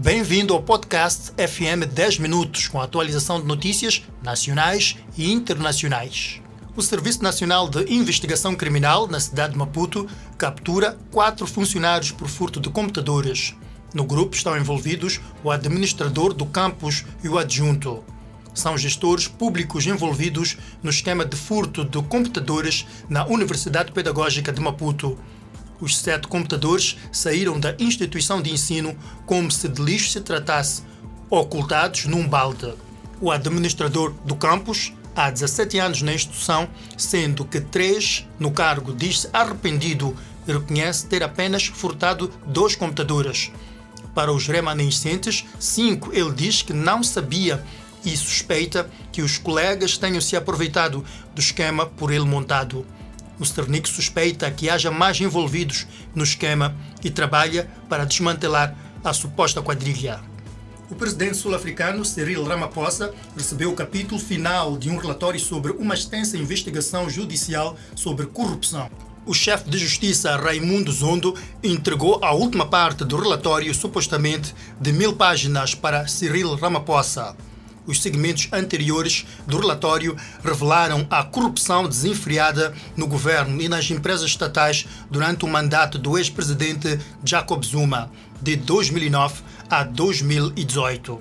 Bem-vindo ao podcast FM 10 Minutos, com atualização de notícias nacionais e internacionais. O Serviço Nacional de Investigação Criminal, na cidade de Maputo, captura quatro funcionários por furto de computadores. No grupo estão envolvidos o administrador do campus e o adjunto. São gestores públicos envolvidos no esquema de furto de computadores na Universidade Pedagógica de Maputo os sete computadores saíram da instituição de ensino como se de lixo se tratasse, ocultados num balde. O administrador do campus, há 17 anos na instituição, sendo que três no cargo diz-se arrependido e reconhece ter apenas furtado dois computadores. Para os remanescentes, cinco ele diz que não sabia e suspeita que os colegas tenham se aproveitado do esquema por ele montado. O Sternik suspeita que haja mais envolvidos no esquema e trabalha para desmantelar a suposta quadrilha. O presidente sul-africano Cyril Ramaphosa recebeu o capítulo final de um relatório sobre uma extensa investigação judicial sobre corrupção. O chefe de justiça Raimundo Zondo entregou a última parte do relatório, supostamente de mil páginas, para Cyril Ramaphosa. Os segmentos anteriores do relatório revelaram a corrupção desenfreada no governo e nas empresas estatais durante o mandato do ex-presidente Jacob Zuma, de 2009 a 2018.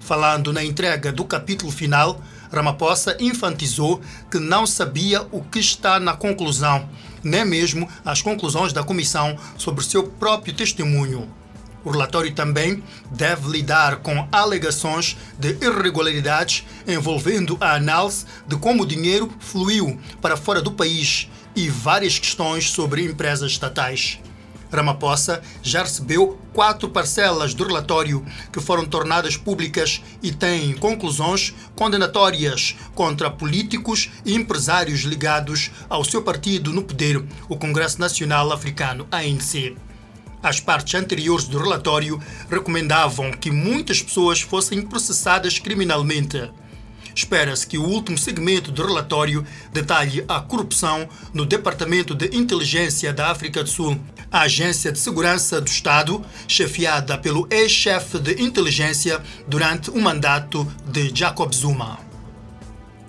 Falando na entrega do capítulo final, Ramaphosa enfatizou que não sabia o que está na conclusão, nem mesmo as conclusões da comissão sobre seu próprio testemunho. O relatório também deve lidar com alegações de irregularidades envolvendo a análise de como o dinheiro fluiu para fora do país e várias questões sobre empresas estatais. Ramaphosa já recebeu quatro parcelas do relatório que foram tornadas públicas e têm conclusões condenatórias contra políticos e empresários ligados ao seu partido no poder, o Congresso Nacional Africano, ANC. As partes anteriores do relatório recomendavam que muitas pessoas fossem processadas criminalmente. Espera-se que o último segmento do relatório detalhe a corrupção no Departamento de Inteligência da África do Sul, a agência de segurança do Estado, chefiada pelo ex-chefe de inteligência durante o mandato de Jacob Zuma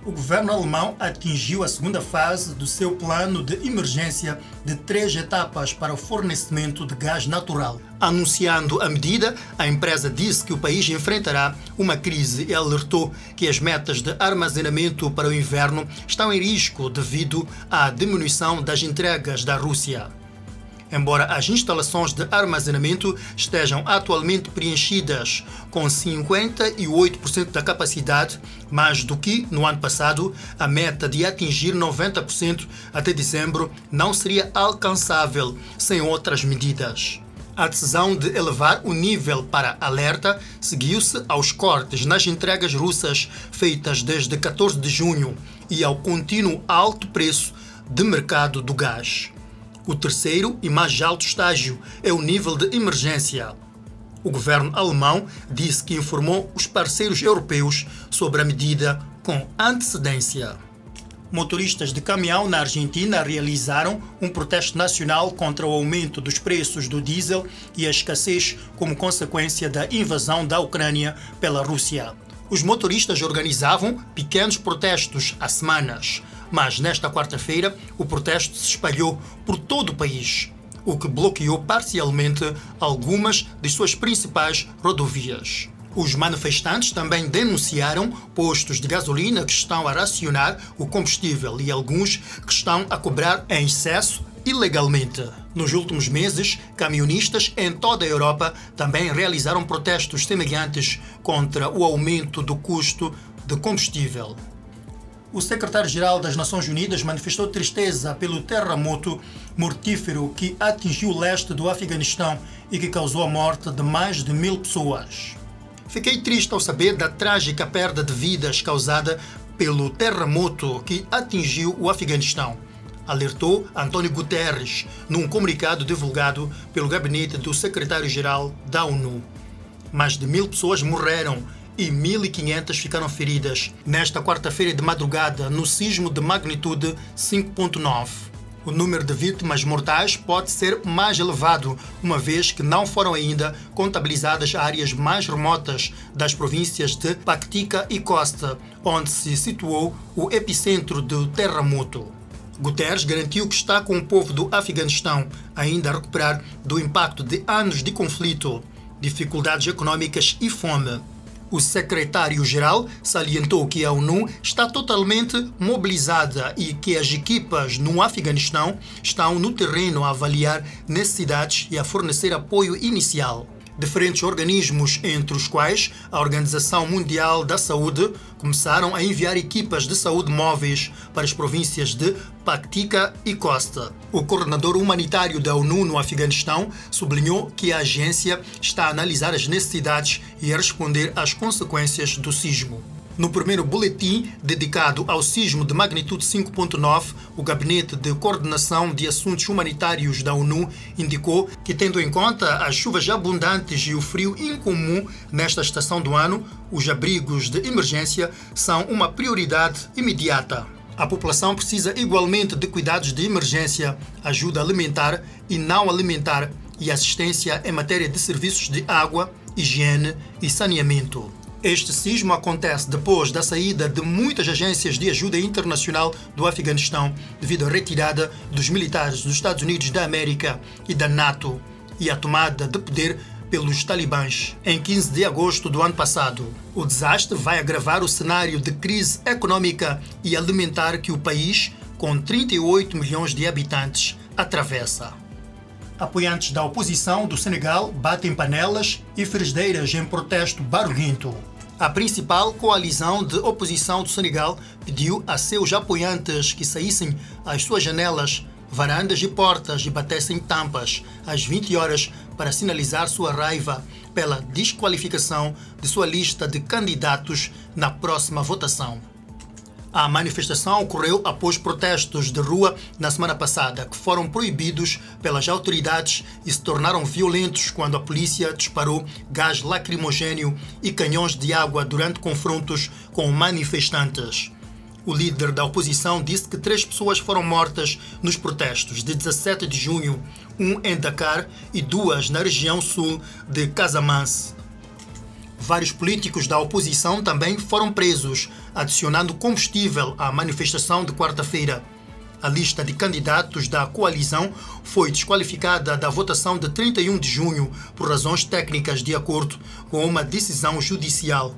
o governo alemão atingiu a segunda fase do seu plano de emergência de três etapas para o fornecimento de gás natural. Anunciando a medida, a empresa disse que o país enfrentará uma crise e alertou que as metas de armazenamento para o inverno estão em risco devido à diminuição das entregas da Rússia. Embora as instalações de armazenamento estejam atualmente preenchidas com 58% da capacidade, mais do que no ano passado, a meta de atingir 90% até dezembro não seria alcançável sem outras medidas. A decisão de elevar o nível para alerta seguiu-se aos cortes nas entregas russas feitas desde 14 de junho e ao contínuo alto preço de mercado do gás. O terceiro e mais alto estágio é o nível de emergência. O governo alemão disse que informou os parceiros europeus sobre a medida com antecedência. Motoristas de caminhão na Argentina realizaram um protesto nacional contra o aumento dos preços do diesel e a escassez como consequência da invasão da Ucrânia pela Rússia. Os motoristas organizavam pequenos protestos há semanas, mas nesta quarta-feira o protesto se espalhou por todo o país, o que bloqueou parcialmente algumas de suas principais rodovias. Os manifestantes também denunciaram postos de gasolina que estão a racionar o combustível e alguns que estão a cobrar em excesso ilegalmente. Nos últimos meses, camionistas em toda a Europa também realizaram protestos semelhantes contra o aumento do custo de combustível. O secretário-geral das Nações Unidas manifestou tristeza pelo terremoto mortífero que atingiu o leste do Afeganistão e que causou a morte de mais de mil pessoas. Fiquei triste ao saber da trágica perda de vidas causada pelo terremoto que atingiu o Afeganistão, alertou António Guterres num comunicado divulgado pelo gabinete do secretário-geral da ONU. Mais de mil pessoas morreram e 1.500 ficaram feridas nesta quarta-feira de madrugada no sismo de magnitude 5.9. O número de vítimas mortais pode ser mais elevado, uma vez que não foram ainda contabilizadas áreas mais remotas das províncias de Pactica e Costa, onde se situou o epicentro do terremoto. Guterres garantiu que está com o povo do Afeganistão ainda a recuperar do impacto de anos de conflito, dificuldades econômicas e fome. O secretário-geral salientou que a ONU está totalmente mobilizada e que as equipas no Afeganistão estão no terreno a avaliar necessidades e a fornecer apoio inicial. Diferentes organismos, entre os quais a Organização Mundial da Saúde, começaram a enviar equipas de saúde móveis para as províncias de Paktika e Costa. O coordenador humanitário da ONU no Afeganistão sublinhou que a agência está a analisar as necessidades e a responder às consequências do sismo. No primeiro boletim dedicado ao sismo de magnitude 5.9, o Gabinete de Coordenação de Assuntos Humanitários da ONU indicou que, tendo em conta as chuvas abundantes e o frio incomum nesta estação do ano, os abrigos de emergência são uma prioridade imediata. A população precisa igualmente de cuidados de emergência, ajuda alimentar e não alimentar e assistência em matéria de serviços de água, higiene e saneamento. Este sismo acontece depois da saída de muitas agências de ajuda internacional do Afeganistão devido à retirada dos militares dos Estados Unidos da América e da NATO e à tomada de poder pelos talibãs em 15 de agosto do ano passado. O desastre vai agravar o cenário de crise econômica e alimentar que o país, com 38 milhões de habitantes, atravessa. Apoiantes da oposição do Senegal batem panelas e frigideiras em protesto barulhento. A principal coalizão de oposição do Senegal pediu a seus apoiantes que saíssem às suas janelas, varandas e portas e batessem tampas às 20 horas para sinalizar sua raiva pela desqualificação de sua lista de candidatos na próxima votação. A manifestação ocorreu após protestos de rua na semana passada, que foram proibidos pelas autoridades e se tornaram violentos quando a polícia disparou gás lacrimogênio e canhões de água durante confrontos com manifestantes. O líder da oposição disse que três pessoas foram mortas nos protestos de 17 de junho, um em Dakar e duas na região sul de Casamance. Vários políticos da oposição também foram presos, adicionando combustível à manifestação de quarta-feira. A lista de candidatos da coalizão foi desqualificada da votação de 31 de junho por razões técnicas, de acordo com uma decisão judicial.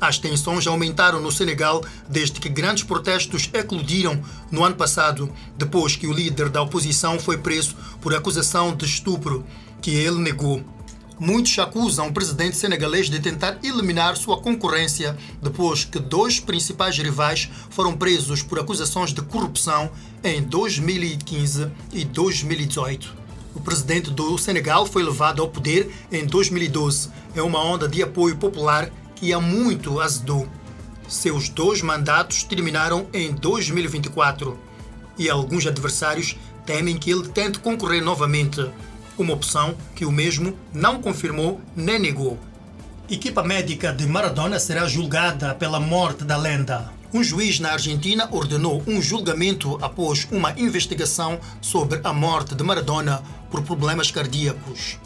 As tensões aumentaram no Senegal desde que grandes protestos eclodiram no ano passado, depois que o líder da oposição foi preso por acusação de estupro, que ele negou. Muitos acusam o presidente senegalês de tentar eliminar sua concorrência depois que dois principais rivais foram presos por acusações de corrupção em 2015 e 2018. O presidente do Senegal foi levado ao poder em 2012 em uma onda de apoio popular que há muito azedou. Seus dois mandatos terminaram em 2024 e alguns adversários temem que ele tente concorrer novamente uma opção que o mesmo não confirmou nem negou. Equipa médica de Maradona será julgada pela morte da lenda. Um juiz na Argentina ordenou um julgamento após uma investigação sobre a morte de Maradona por problemas cardíacos.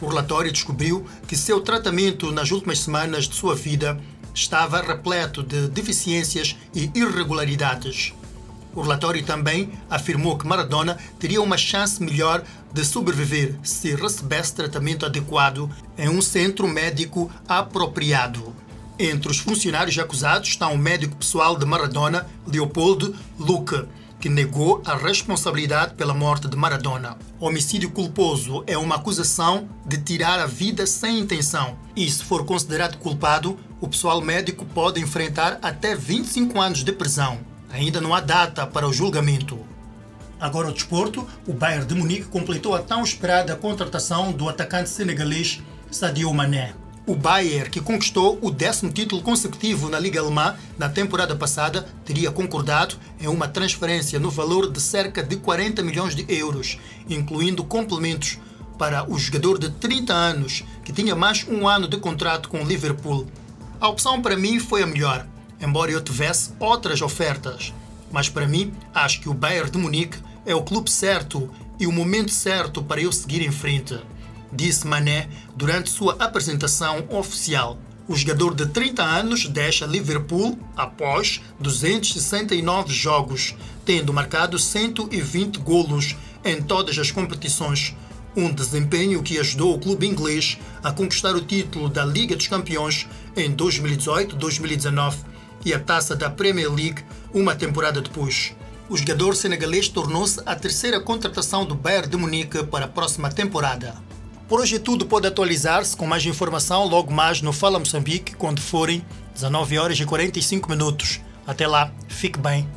O relatório descobriu que seu tratamento nas últimas semanas de sua vida estava repleto de deficiências e irregularidades. O relatório também afirmou que Maradona teria uma chance melhor de sobreviver se recebesse tratamento adequado em um centro médico apropriado. Entre os funcionários acusados está o médico pessoal de Maradona, Leopoldo Luque, que negou a responsabilidade pela morte de Maradona. Homicídio culposo é uma acusação de tirar a vida sem intenção. E, se for considerado culpado, o pessoal médico pode enfrentar até 25 anos de prisão. Ainda não há data para o julgamento. Agora o desporto, o Bayern de Munique completou a tão esperada contratação do atacante senegalês Sadio Mané. O Bayern, que conquistou o décimo título consecutivo na Liga Alemã na temporada passada, teria concordado em uma transferência no valor de cerca de 40 milhões de euros, incluindo complementos para o jogador de 30 anos, que tinha mais um ano de contrato com o Liverpool. A opção para mim foi a melhor embora eu tivesse outras ofertas. Mas para mim, acho que o Bayern de Munique é o clube certo e o momento certo para eu seguir em frente, disse Mané durante sua apresentação oficial. O jogador de 30 anos deixa Liverpool após 269 jogos, tendo marcado 120 golos em todas as competições, um desempenho que ajudou o clube inglês a conquistar o título da Liga dos Campeões em 2018-2019 e a taça da Premier League uma temporada depois. O jogador senegalês tornou-se a terceira contratação do Bayern de Munique para a próxima temporada. Por hoje tudo, pode atualizar-se com mais informação logo mais no Fala Moçambique, quando forem 19 horas e 45 minutos. Até lá, fique bem